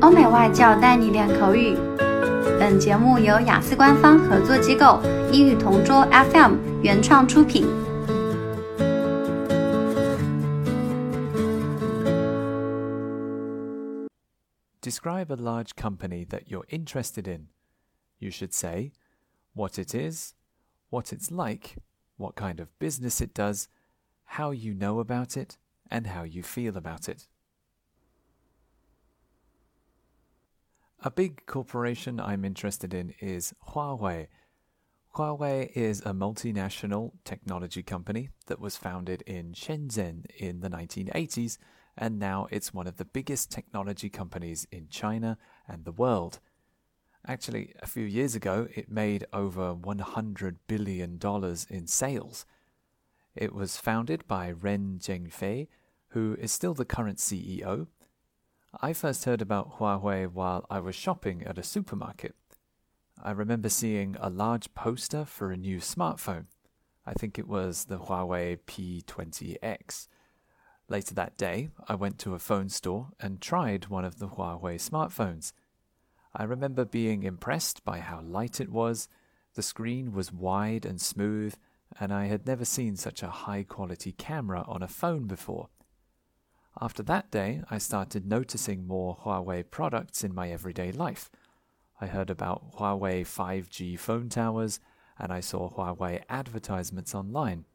欧美外教带你练口语。本节目由雅思官方合作机构英语同桌 FM 原创出品。Describe a large company that you're interested in. You should say what it is, what it's like, what kind of business it does, how you know about it, and how you feel about it. A big corporation I'm interested in is Huawei. Huawei is a multinational technology company that was founded in Shenzhen in the 1980s, and now it's one of the biggest technology companies in China and the world. Actually, a few years ago, it made over $100 billion in sales. It was founded by Ren Zhengfei, who is still the current CEO I first heard about Huawei while I was shopping at a supermarket. I remember seeing a large poster for a new smartphone. I think it was the Huawei P20X. Later that day, I went to a phone store and tried one of the Huawei smartphones. I remember being impressed by how light it was, the screen was wide and smooth, and I had never seen such a high quality camera on a phone before. After that day, I started noticing more Huawei products in my everyday life. I heard about Huawei 5G phone towers, and I saw Huawei advertisements online.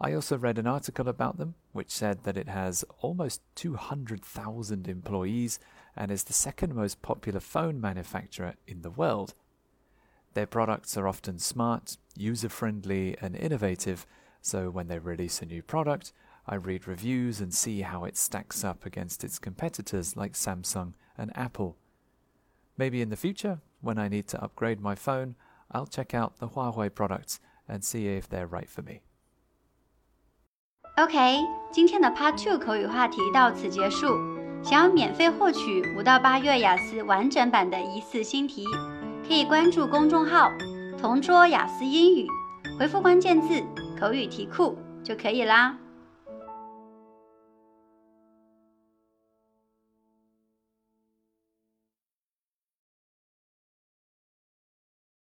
I also read an article about them which said that it has almost 200,000 employees and is the second most popular phone manufacturer in the world. Their products are often smart, user friendly, and innovative, so when they release a new product, I read reviews and see how it stacks up against its competitors like Samsung and Apple. Maybe in the future, when I need to upgrade my phone, I'll check out the Huawei products and see if they're right for me. OK，今天的 Part Two 口语话题到此结束。想要免费获取五到八月雅思完整版的疑似新题，可以关注公众号“同桌雅思英语”，回复关键字“口语题库”就可以啦。